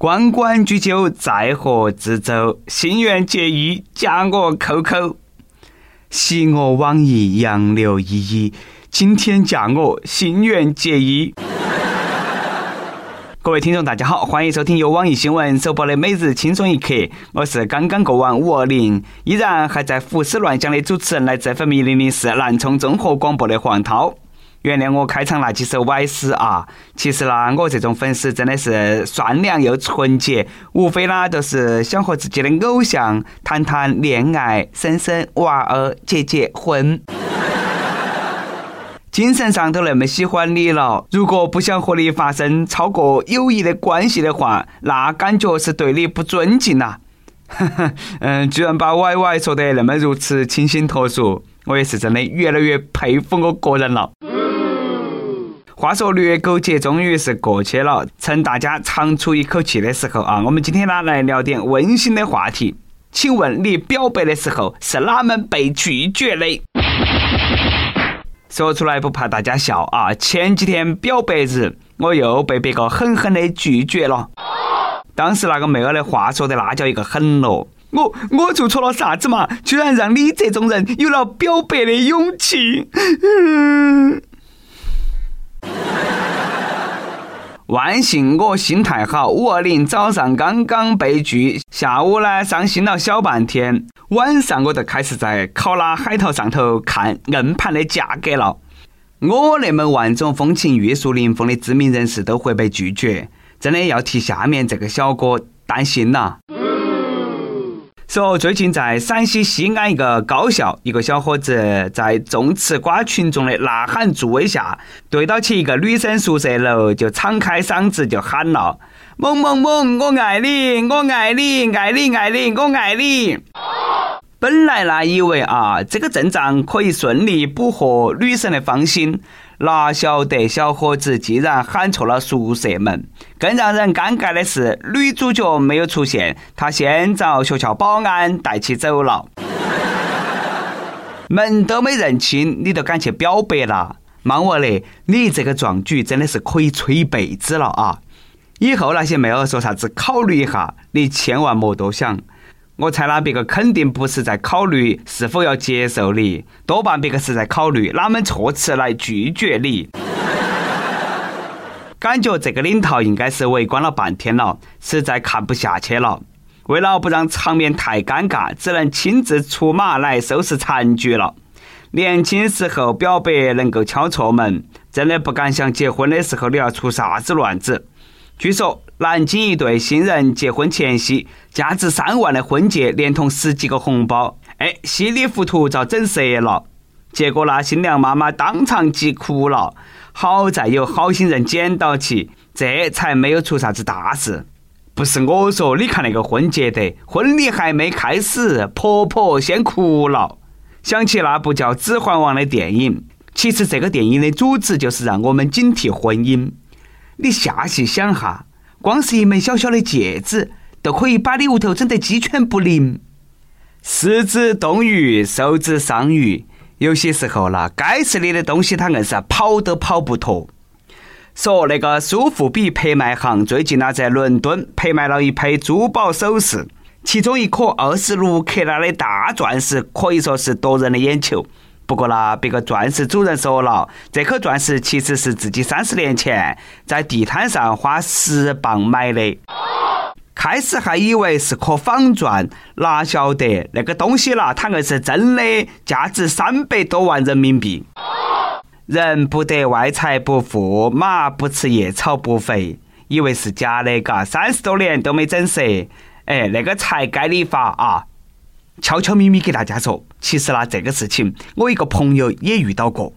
关关雎鸠，在河之洲。心愿结衣，加我 QQ。昔我往矣，杨柳依依。今天嫁我，心愿结衣。各位听众，大家好，欢迎收听由网易新闻首播的每日轻松一刻。我是刚刚过完五二零，依然还在胡思乱想的主持人，来自 FM 零零四南充综合广播的黄涛。原谅我开场那几首歪诗啊！其实呢，我这种粉丝真的是善良又纯洁，无非呢都是想和自己的偶像谈谈恋爱、生生娃儿、结结婚。精神上都那么喜欢你了，如果不想和你发生超过友谊的关系的话，那感觉是对你不尊敬呐。嗯，居然把歪歪说得那么如此清新脱俗，我也是真的越来越佩服我个人了。话说虐狗节终于是过去了，趁大家长出一口气的时候啊，我们今天呢来聊点温馨的话题。请问你表白的时候是哪门被拒绝的？说出来不怕大家笑啊！前几天表白日，我又被别个狠狠的拒绝了。当时那个妹儿的话说的那叫一个狠咯！我我做错了啥子嘛？居然让你这种人有了表白的勇气？嗯。万幸我心态好，五二零早上刚刚被拒，下午呢伤心了小半天，晚上我就开始在考拉海淘上头看硬盘的价格了。我那么万种风情、玉树临风的知名人士都会被拒绝，真的要替下面这个小哥担心呐。说最近在陕西西安一个高校，一个小伙子在众吃瓜群众的呐喊助威下，对到起一个女生宿舍楼，就敞开嗓子就喊了：“萌萌萌，我爱你，我爱你，爱你爱你，我爱你。”本来呢，以为啊，这个阵仗可以顺利捕获女神的芳心。哪晓得小伙子竟然喊错了宿舍门，更让人尴尬的是，女主角没有出现，他先找学校保安带起走了。门都没认清，你都敢去表白了忙我嘞，你这个壮举真的是可以吹一辈子了啊！以后那些妹儿说啥子考虑一下，你千万莫多想。我猜啦，别个肯定不是在考虑是否要接受你，多半别个是在考虑哪门措辞来拒绝你。感觉这个领导应该是围观了半天了，实在看不下去了。为了不让场面太尴尬，只能亲自出马来收拾残局了。年轻时候表白能够敲错门，真的不敢想结婚的时候你要出啥子乱子。据说。南京一对新人结婚前夕，价值三万的婚戒连同十几个红包，哎，稀里糊涂遭整折了。结果那新娘妈妈当场急哭了。好在有好心人捡到起，这才没有出啥子大事。不是我说，你看那个婚戒的，婚礼还没开始，婆婆先哭了。想起那部叫《指环王》的电影，其实这个电影的主旨就是让我们警惕婚姻。你下细想哈。光是一枚小小的戒指，都可以把你屋头整得鸡犬不宁。食之动鱼，收之伤鱼，有些时候啦，该是你的东西，他硬是跑都跑不脱。说那个苏富比拍卖行最近呢，在伦敦拍卖了一批珠宝首饰，其中一颗二十六克拉的大钻石，可以说是夺人的眼球。不过呢，别个钻石主人说了，这颗钻石其实是自己三十年前在地摊上花十磅买的。开始还以为是颗仿钻，哪晓得那个东西啦，它硬是真的，价值三百多万人民币。人不得外财不富，马不吃夜草不肥，以为是假的，嘎，三十多年都没整色，哎，那个才该你发啊！悄悄咪咪给大家说，其实呢，这个事情我一个朋友也遇到过。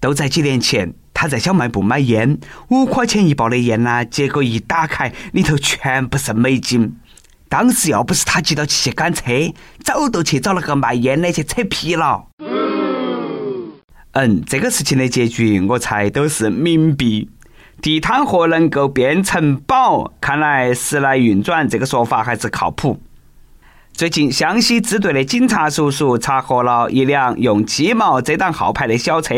都在几年前，他在小卖部买烟，五块钱一包的烟呢，结果一打开，里头全部是美金。当时要不是他急到去赶车，早都去找那个卖烟的去扯皮了。嗯，这个事情的结局，我猜都是冥币。地摊货能够变成宝，看来时来运转这个说法还是靠谱。最近，湘西支队的警察叔叔查获了一辆用鸡毛遮挡号牌的小车，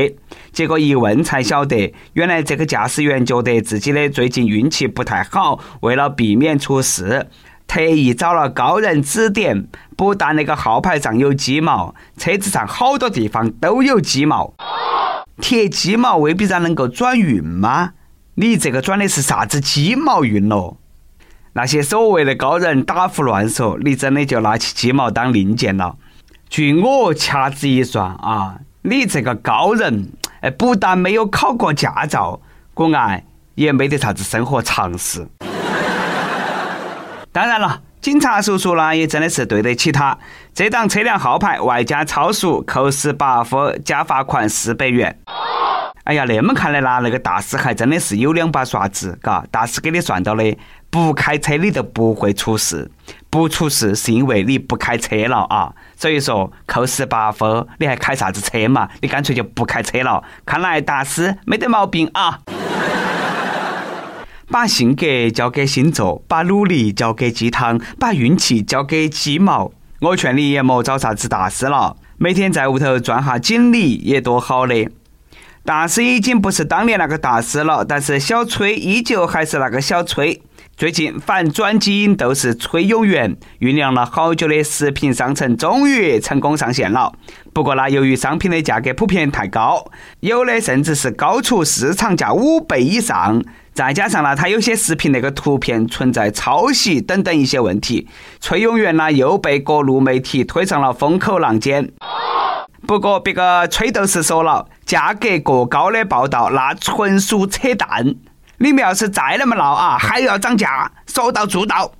结果一问才晓得，原来这个驾驶员觉得自己的最近运气不太好，为了避免出事，特意找了高人指点。不但那个号牌上有鸡毛，车子上好多地方都有鸡毛。贴鸡毛未必然能够转运吗？你这个转的是啥子鸡毛运咯？那些所谓的高人打胡乱说，你真的就拿起鸡毛当令箭了。据我掐指一算啊，你这个高人，哎，不但没有考过驾照，国外也没得啥子生活常识。当然了，警察叔叔呢也真的是对得起他，这档车辆号牌外加超速，扣十八分，加罚款四百元。哎呀，那么看来啦，那个大师还真的是有两把刷子，嘎，大师给你算到的。不开车你都不会出事，不出事是因为你不开车了啊！所以说扣十八分，你还开啥子车嘛？你干脆就不开车了。看来大师没得毛病啊！把性格交给星座，把努力交给鸡汤，把运气交给鸡毛。我劝你也莫找啥子大师了，每天在屋头赚下锦鲤也多好的。大师已经不是当年那个大师了，但是小崔依旧还是那个小崔。最近，反转基因斗士崔永元酝酿了好久的食品商城终于成功上线了。不过呢，由于商品的价格普遍太高，有的甚至是高出市场价五倍以上，再加上呢，它有些食品那个图片存在抄袭等等一些问题，崔永元呢又被各路媒体推上了风口浪尖。不过，别个崔斗士说了，价格过高的报道那纯属扯淡。你们要是再那么闹啊，还要涨价，说到做到。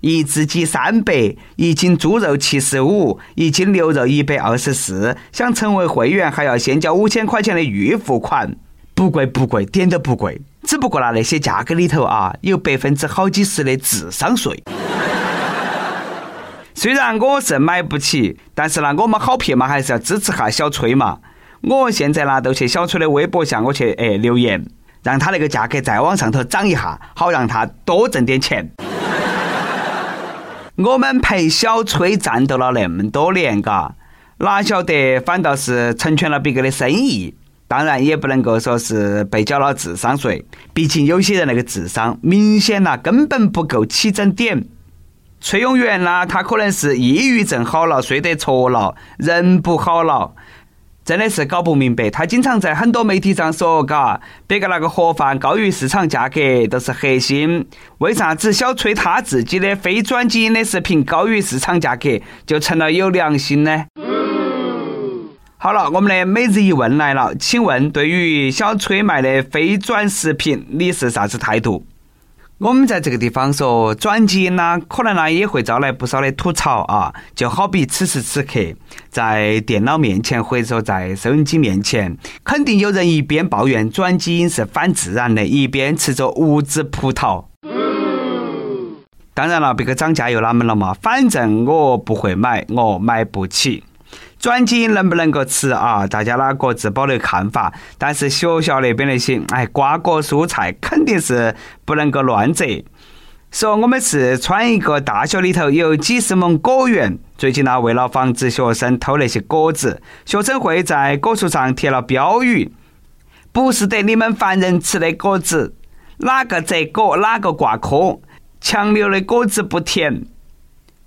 一只鸡三百，一斤猪肉七十五，一斤牛肉一百二十四。想成为会员，还要先交五千块钱的预付款。不贵不贵，点都不贵。只不过呢，那些价格里头啊，有百分之好几十的智商税。虽然我是买不起，但是呢，我们好撇嘛，还是要支持下小崔嘛。我现在呢，都去小崔的微博下，我去哎留言。让他那个价格再往上头涨一下，好让他多挣点钱。我们陪小崔战斗了那么多年，嘎，哪晓得反倒是成全了别个的生意？当然也不能够说是被缴了智商税，毕竟有些人那个智商明显呐根本不够起整点。崔永元呢，他可能是抑郁症好了，睡得着了，人不好了。真的是搞不明白，他经常在很多媒体上说，嘎，别个那个盒饭高于市场价格都是核心，为啥子小崔他自己的非转基因的食品高于市场价格就成了有良心呢？好了，我们的每日一问来了，请问对于小崔卖的非转食品，你是啥子态度？我们在这个地方说转基因呢，可能呢也会招来不少的吐槽啊。就好比此时此刻，在电脑面前或者说在收音机面前，肯定有人一边抱怨转基因是反自然的，一边吃着无籽葡萄。当然了，别个涨价又哪门了嘛？反正我不会买，我买不起。转基因能不能够吃啊？大家呢各自保留看法。但是学校那边那些，哎，瓜果蔬菜肯定是不能够乱摘。说我们四川一个大学里头有几十亩果园，最近呢为了防止学生偷那些果子，学生会在果树上贴了标语：不是得你们凡人吃的果子，哪个摘果哪个挂科，强留的果子不甜，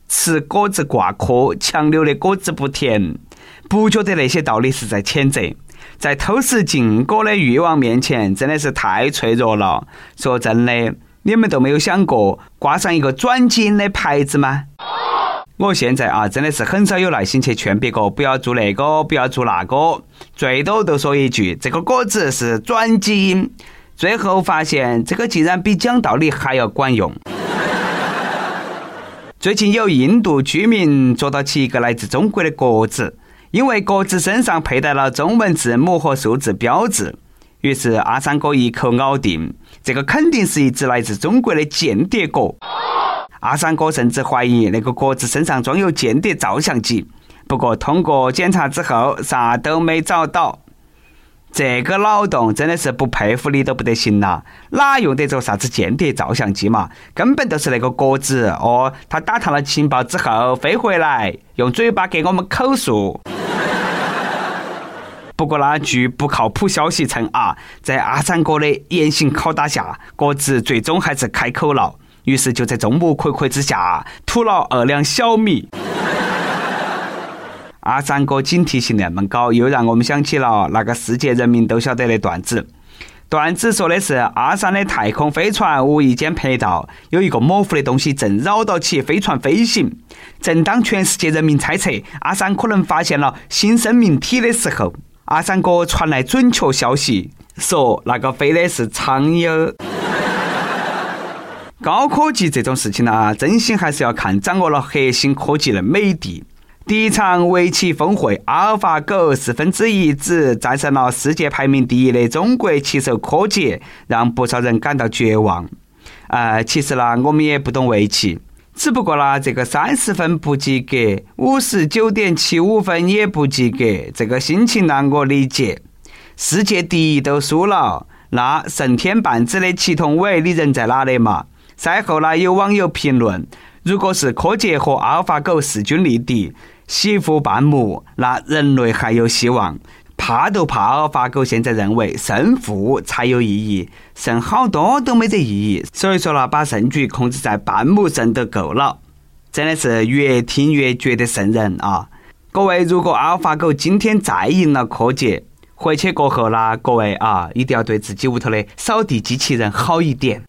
吃果子挂科，强留的果子不甜。不觉得那些道理是在谴责，在偷食禁果的欲望面前，真的是太脆弱了。说真的，你们都没有想过挂上一个转基因的牌子吗？我现在啊，真的是很少有耐心去劝别个不要做那个，不要做那个，最多都说一句这个果子是转基因。最后发现这个竟然比讲道理还要管用。最近有印度居民捉到起一个来自中国的果子。因为鸽子身上佩戴了中文字母和数字标志，于是阿三哥一口咬定，这个肯定是一只来自中国的间谍鸽。阿三哥甚至怀疑那个鸽子身上装有间谍照相机，不过通过检查之后，啥都没找到。这个脑洞真的是不佩服你都不得行了，哪用得着啥子间谍照相机嘛？根本都是那个鸽子哦，他打探了情报之后飞回来，用嘴巴给我们口述。不过呢，据不靠谱消息称啊，在阿三哥的严刑拷打下，鸽子最终还是开口了，于是就在众目睽睽之下吐了二两小米。阿三哥警惕性那么高，又让我们想起了那个世界人民都晓得的段子。段子说的是阿三的太空飞船无意间拍到有一个模糊的东西正绕到起飞船飞行。正当全世界人民猜测阿三可能发现了新生命体的时候，阿三哥传来准确消息，说那个飞的是苍蝇。高科技这种事情呢，真心还是要看掌握了核心科技的美帝。第一场围棋峰会，阿尔法狗四分之一只战胜了世界排名第一的中国棋手柯洁，让不少人感到绝望。呃，其实呢，我们也不懂围棋，只不过呢，这个三十分不及格，五十九点七五分也不及格，这个心情呢，我理解。世界第一都输了，那胜天半子的祁同伟，你人在哪里嘛？赛后呢，有网友评论：如果是柯洁和阿尔法狗势均力敌。媳妇半目，那人类还有希望。怕都怕阿尔法狗现在认为胜负才有意义，胜好多都没得意义。所以说呢，把胜局控制在半目胜都够了。真的是越听越觉得瘆人啊！各位，如果阿尔法狗今天再赢了柯洁，回去过后呢，各位啊，一定要对自己屋头的扫地机器人好一点。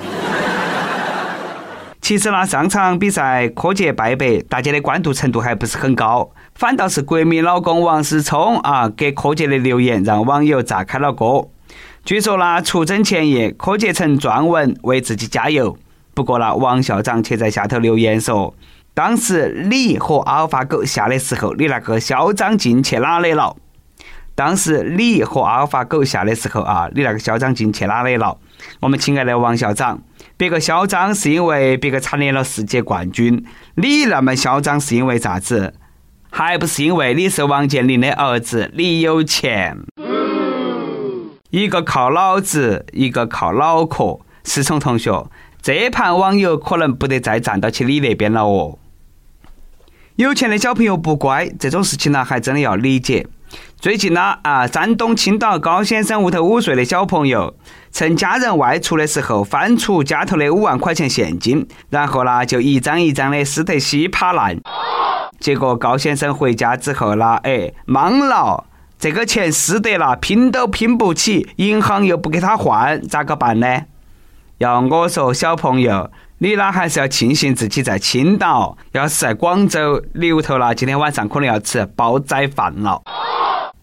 其实呢，上场比赛柯洁败北，大家的关注程度还不是很高，反倒是国民老公王思聪啊给柯洁的留言让网友炸开了锅。据说呢，出征前夜，柯洁曾撰文为自己加油。不过呢，王校长却在下头留言说：“当时你和阿尔法狗下的时候，你那个嚣张劲去哪里了？”当时你和阿尔法狗下的时候啊，你那个嚣张劲去哪里了？我们亲爱的王校长，别个嚣张是因为别个蝉联了世界冠军，你那么嚣张是因为啥子？还不是因为你是王健林的儿子，你有钱。一个靠脑子，一个靠脑壳。思聪同学，这盘网友可能不得再站到起你那边了哦。有钱的小朋友不乖，这种事情呢，还真的要理解。最近呢，啊，山东青岛高先生屋头五岁的小朋友，趁家人外出的时候，翻出家头的五万块钱现金，然后呢，就一张一张的撕得稀巴烂。结果高先生回家之后呢，哎，懵了，这个钱撕得了，拼都拼不起，银行又不给他换，咋个办呢？要我说，小朋友，你呢还是要庆幸自己在青岛，要是在广州，你屋头呢今天晚上可能要吃煲仔饭了。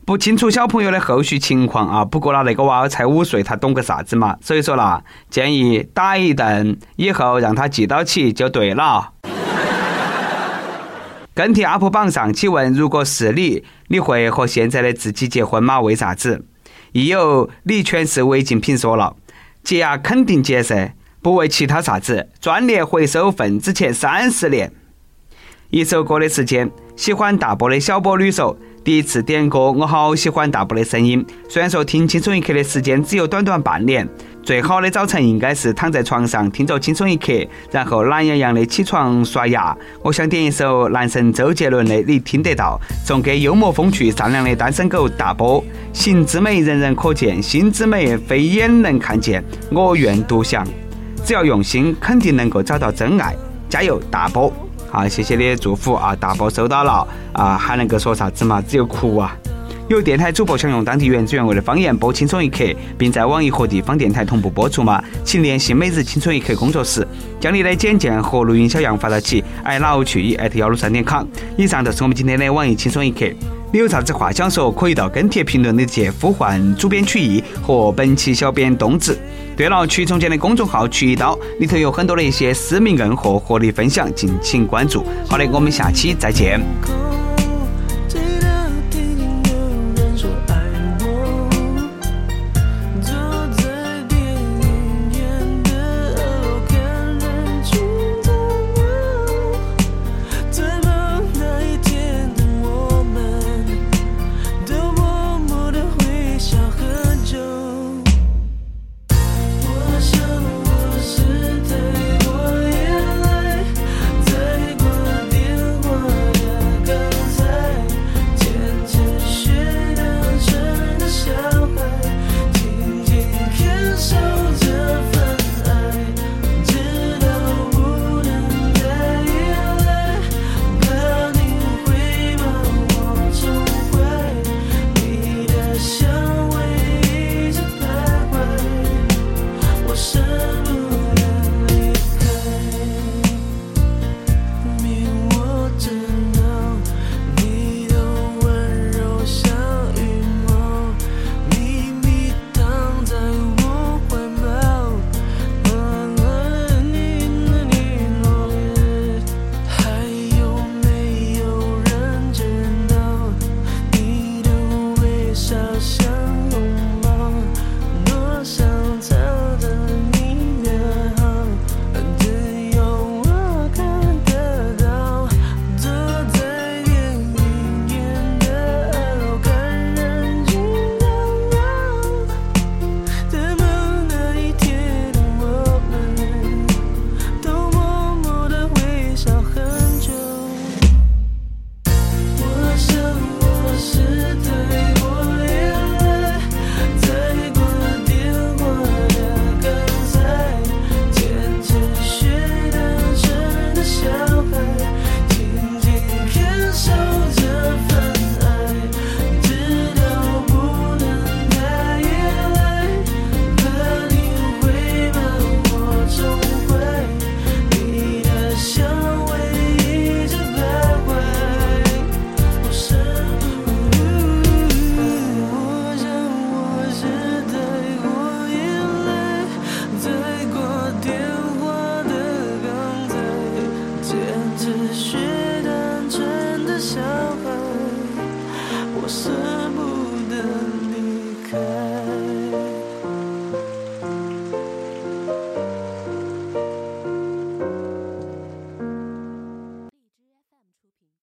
不清楚小朋友的后续情况啊，不过呢，那个娃儿才五岁，他懂个啥子嘛？所以说啦，建议打一顿，以后让他记到起就对了。跟帖 UP 榜上，请问如果是你，你会和现在的自己结婚吗？为啥子？亦有李全是违禁品说了，结啊肯定结噻，不为其他啥子，专列回收份子钱三十年。一首歌的时间，喜欢大波的小波女说。第一次点歌，我好喜欢大波的声音。虽然说听轻松一刻的时间只有短短半年，最好的早晨应该是躺在床上听着轻松一刻，然后懒洋洋的起床刷牙。我想点一首男神周杰伦的《你听得到》，送给幽默风趣、善良的单身狗大波。行之美，人人可见；心之美，非眼能看见。我愿独享，只要用心，肯定能够找到真爱。加油，大波！啊，谢谢你的祝福啊，大波收到了啊，还能够说啥子嘛？只有哭啊！有电台主播想用当地原汁原味的方言播《轻松一刻》，并在网易和地方电台同步播出吗？请联系每日轻松一刻工作室，将你的简介和录音小样发到起 i love 去 at 幺六三点 com。以上就是我们今天的网易轻松一刻。你有啥子话想说，可以到跟帖评论里去呼唤主编曲艺和本期小编冬子。对了，曲总监的公众号“曲一刀”里头有很多的一些私密硬货和你分享，敬请关注。好的，我们下期再见。